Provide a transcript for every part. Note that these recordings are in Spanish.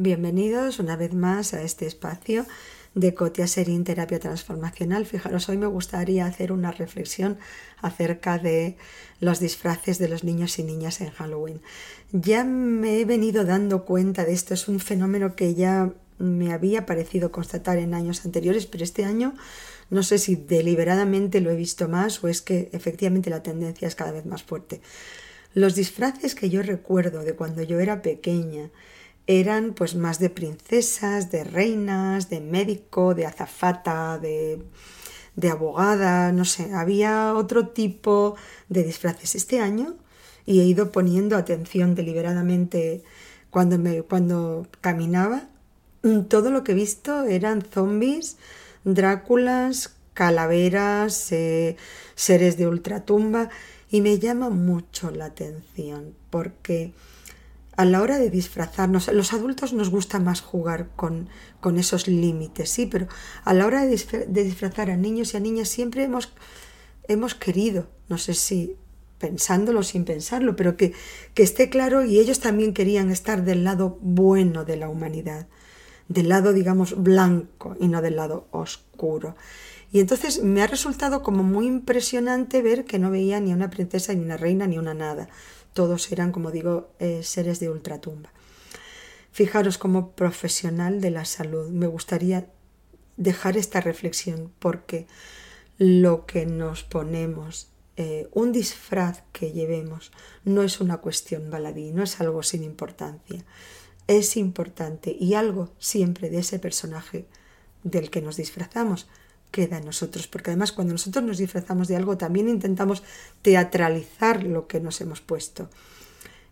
Bienvenidos una vez más a este espacio de Cotia Serín Terapia Transformacional. Fijaros, hoy me gustaría hacer una reflexión acerca de los disfraces de los niños y niñas en Halloween. Ya me he venido dando cuenta de esto, es un fenómeno que ya me había parecido constatar en años anteriores, pero este año no sé si deliberadamente lo he visto más o es que efectivamente la tendencia es cada vez más fuerte. Los disfraces que yo recuerdo de cuando yo era pequeña, eran pues más de princesas, de reinas, de médico, de azafata, de, de abogada, no sé, había otro tipo de disfraces este año y he ido poniendo atención deliberadamente cuando, me, cuando caminaba. Todo lo que he visto eran zombies, Dráculas, calaveras, eh, seres de ultratumba y me llama mucho la atención porque a la hora de disfrazarnos, los adultos nos gusta más jugar con, con esos límites, sí, pero a la hora de, disfrazar a niños y a niñas siempre hemos, hemos querido, no sé si pensándolo sin pensarlo, pero que, que esté claro y ellos también querían estar del lado bueno de la humanidad, del lado, digamos, blanco y no del lado oscuro. Y entonces me ha resultado como muy impresionante ver que no veía ni una princesa, ni una reina, ni una nada todos eran, como digo, eh, seres de ultratumba. Fijaros como profesional de la salud, me gustaría dejar esta reflexión porque lo que nos ponemos, eh, un disfraz que llevemos, no es una cuestión baladí, no es algo sin importancia. Es importante y algo siempre de ese personaje del que nos disfrazamos queda en nosotros, porque además cuando nosotros nos disfrazamos de algo también intentamos teatralizar lo que nos hemos puesto.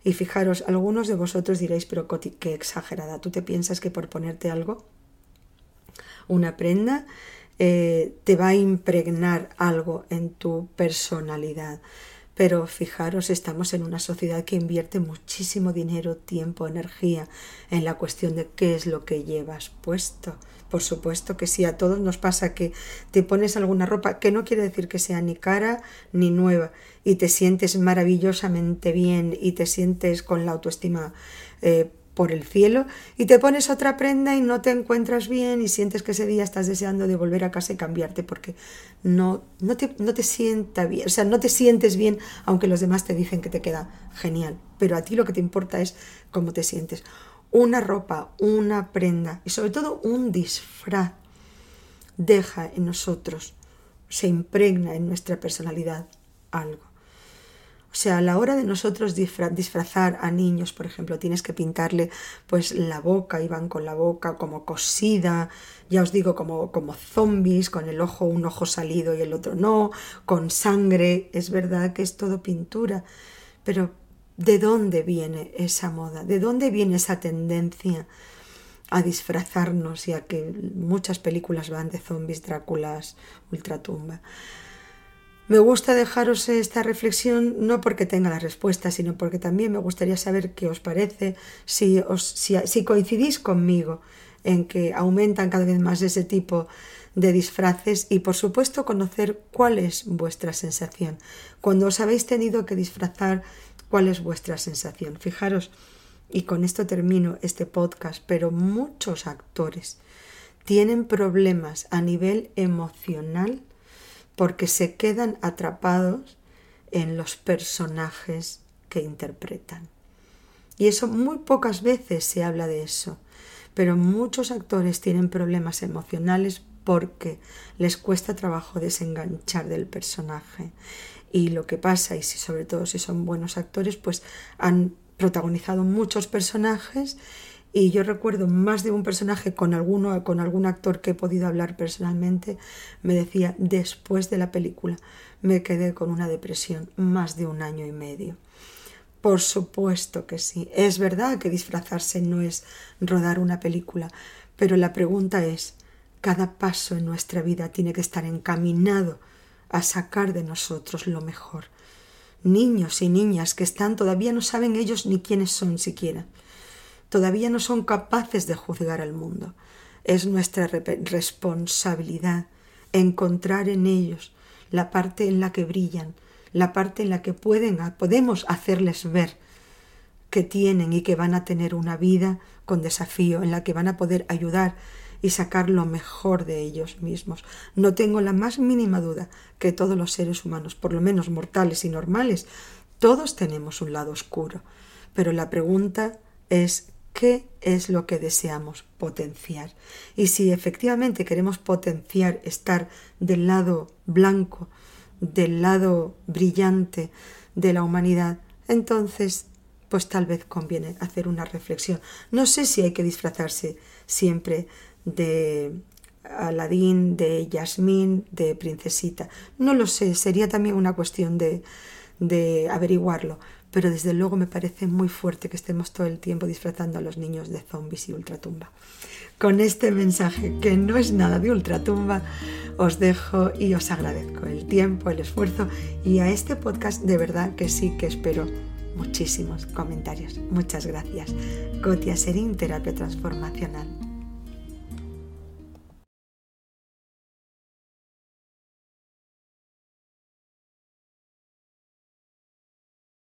Y fijaros, algunos de vosotros diréis, pero Coti, qué exagerada, ¿tú te piensas que por ponerte algo, una prenda, eh, te va a impregnar algo en tu personalidad? Pero fijaros, estamos en una sociedad que invierte muchísimo dinero, tiempo, energía en la cuestión de qué es lo que llevas puesto. Por supuesto que sí, a todos nos pasa que te pones alguna ropa que no quiere decir que sea ni cara ni nueva y te sientes maravillosamente bien y te sientes con la autoestima eh, por el cielo y te pones otra prenda y no te encuentras bien y sientes que ese día estás deseando de volver a casa y cambiarte porque no, no, te, no te sienta bien, o sea, no te sientes bien aunque los demás te dicen que te queda genial, pero a ti lo que te importa es cómo te sientes una ropa, una prenda y sobre todo un disfraz deja en nosotros, se impregna en nuestra personalidad algo. O sea, a la hora de nosotros disfrazar a niños, por ejemplo, tienes que pintarle pues la boca y van con la boca como cosida, ya os digo, como, como zombies, con el ojo, un ojo salido y el otro no, con sangre, es verdad que es todo pintura, pero ¿De dónde viene esa moda? ¿De dónde viene esa tendencia a disfrazarnos y a que muchas películas van de zombies, Dráculas, ultratumba? Me gusta dejaros esta reflexión no porque tenga la respuesta, sino porque también me gustaría saber qué os parece, si, os, si, coincidís conmigo en que aumentan cada vez más ese tipo de disfraces y por supuesto conocer cuál es vuestra sensación. Cuando os habéis tenido que disfrazar cuál es vuestra sensación. Fijaros, y con esto termino este podcast, pero muchos actores tienen problemas a nivel emocional porque se quedan atrapados en los personajes que interpretan. Y eso muy pocas veces se habla de eso, pero muchos actores tienen problemas emocionales porque les cuesta trabajo desenganchar del personaje y lo que pasa, y si sobre todo si son buenos actores, pues han protagonizado muchos personajes y yo recuerdo más de un personaje con alguno con algún actor que he podido hablar personalmente me decía después de la película me quedé con una depresión más de un año y medio por supuesto que sí es verdad que disfrazarse no es rodar una película pero la pregunta es cada paso en nuestra vida tiene que estar encaminado a sacar de nosotros lo mejor. Niños y niñas que están todavía no saben ellos ni quiénes son siquiera. Todavía no son capaces de juzgar al mundo. Es nuestra responsabilidad encontrar en ellos la parte en la que brillan, la parte en la que pueden, podemos hacerles ver que tienen y que van a tener una vida con desafío, en la que van a poder ayudar y sacar lo mejor de ellos mismos. No tengo la más mínima duda que todos los seres humanos, por lo menos mortales y normales, todos tenemos un lado oscuro. Pero la pregunta es qué es lo que deseamos potenciar. Y si efectivamente queremos potenciar estar del lado blanco, del lado brillante de la humanidad, entonces pues tal vez conviene hacer una reflexión. No sé si hay que disfrazarse siempre de Aladín, de Yasmín, de Princesita. No lo sé, sería también una cuestión de, de averiguarlo. Pero desde luego me parece muy fuerte que estemos todo el tiempo disfrazando a los niños de zombies y ultratumba. Con este mensaje, que no es nada de ultratumba, os dejo y os agradezco el tiempo, el esfuerzo y a este podcast de verdad que sí que espero muchísimos comentarios. Muchas gracias. Cotia Serín, Terapia Transformacional.